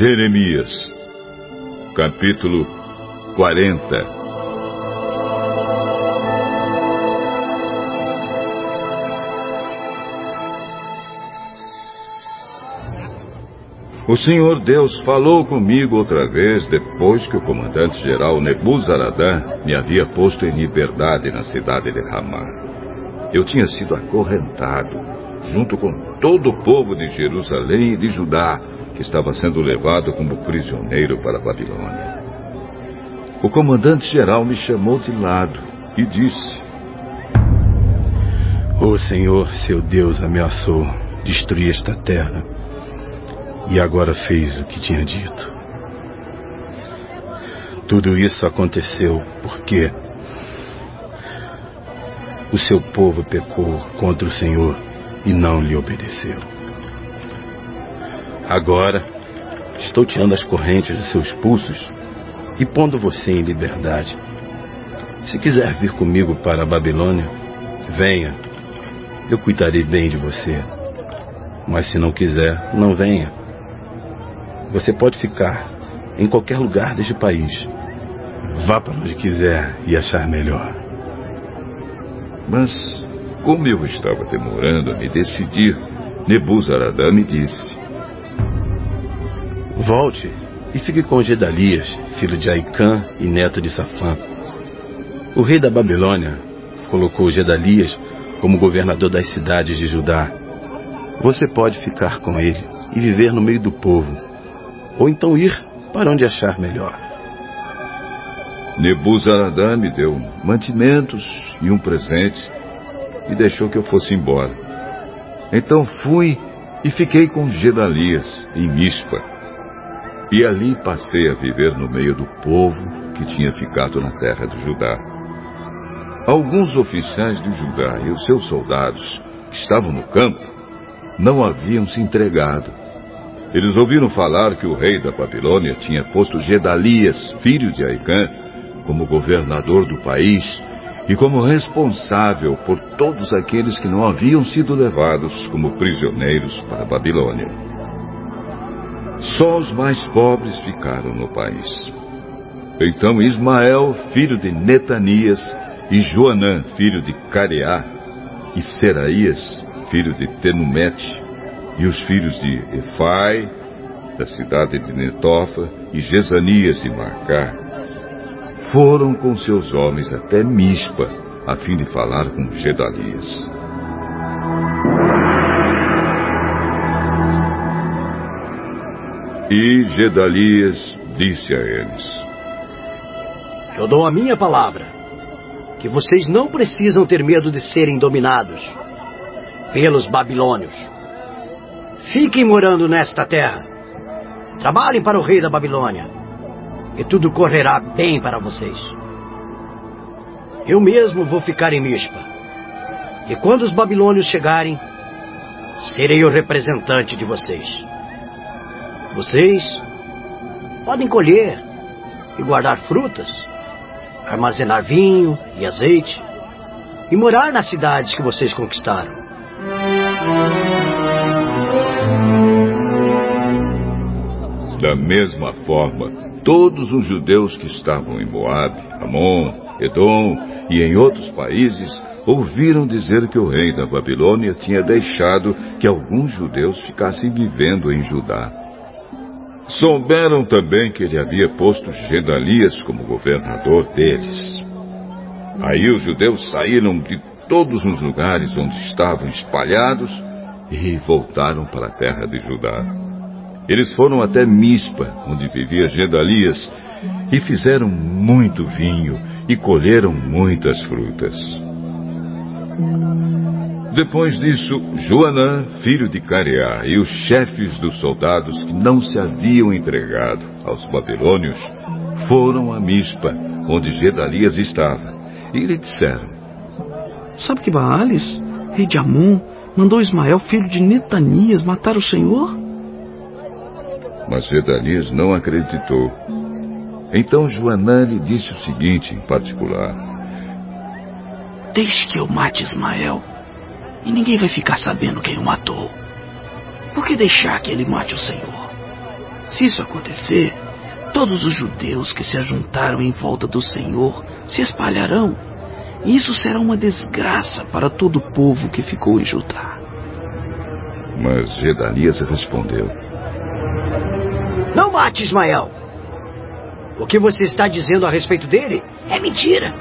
Jeremias, capítulo 40 O Senhor Deus falou comigo outra vez depois que o comandante-geral Nebuzaradã me havia posto em liberdade na cidade de Ramá. Eu tinha sido acorrentado, junto com todo o povo de Jerusalém e de Judá, que estava sendo levado como prisioneiro para a Babilônia. O comandante-geral me chamou de lado e disse: O Senhor, seu Deus, ameaçou destruir esta terra e agora fez o que tinha dito. Tudo isso aconteceu porque o seu povo pecou contra o Senhor e não lhe obedeceu. Agora, estou tirando as correntes de seus pulsos e pondo você em liberdade. Se quiser vir comigo para a Babilônia, venha. Eu cuidarei bem de você. Mas se não quiser, não venha. Você pode ficar em qualquer lugar deste país. Vá para onde quiser e achar melhor. Mas, como eu estava demorando a me decidir, Nebuzaradã me disse: Volte e fique com Gedalias, filho de Aicã e neto de Safã. O rei da Babilônia colocou Gedalias como governador das cidades de Judá. Você pode ficar com ele e viver no meio do povo, ou então ir para onde achar melhor. Nebuzaradã me deu mantimentos e um presente e deixou que eu fosse embora. Então fui e fiquei com Gedalias em Mispa e ali passei a viver no meio do povo que tinha ficado na terra de Judá. Alguns oficiais de Judá e os seus soldados, que estavam no campo, não haviam se entregado. Eles ouviram falar que o rei da Babilônia tinha posto Gedalias, filho de Aicã, como governador do país e como responsável por todos aqueles que não haviam sido levados como prisioneiros para a Babilônia. Só os mais pobres ficaram no país. Então Ismael, filho de Netanias, e Joanã, filho de Careá, e Seraías, filho de Tenumete, e os filhos de Efai, da cidade de Netofa, e Jezanias de Macá, foram com seus homens até Mispa, a fim de falar com Gedalias. E Gedalias disse a eles: Eu dou a minha palavra que vocês não precisam ter medo de serem dominados pelos babilônios. Fiquem morando nesta terra. Trabalhem para o rei da Babilônia e tudo correrá bem para vocês. Eu mesmo vou ficar em Mispa. E quando os babilônios chegarem, serei o representante de vocês. Vocês podem colher e guardar frutas, armazenar vinho e azeite e morar nas cidades que vocês conquistaram. Da mesma forma, todos os judeus que estavam em Moabe, Amon, Edom e em outros países ouviram dizer que o rei da Babilônia tinha deixado que alguns judeus ficassem vivendo em Judá. Souberam também que ele havia posto Gedalias como governador deles. Aí os judeus saíram de todos os lugares onde estavam espalhados e voltaram para a terra de Judá. Eles foram até Mispa, onde vivia Gedalias, e fizeram muito vinho e colheram muitas frutas. Depois disso, Joanã, filho de Careá, e os chefes dos soldados que não se haviam entregado aos babilônios foram a Mispa, onde Gedalias estava, e lhe disseram: Sabe que Baales, rei de Amon, mandou Ismael, filho de Netanias, matar o Senhor? Mas Gedalias não acreditou. Então Joanã lhe disse o seguinte em particular: Deixe que eu mate Ismael e ninguém vai ficar sabendo quem o matou. Por que deixar que ele mate o Senhor? Se isso acontecer, todos os judeus que se ajuntaram em volta do Senhor se espalharão, e isso será uma desgraça para todo o povo que ficou em Judá. Mas Gedalias respondeu: Não mate Ismael. O que você está dizendo a respeito dele é mentira.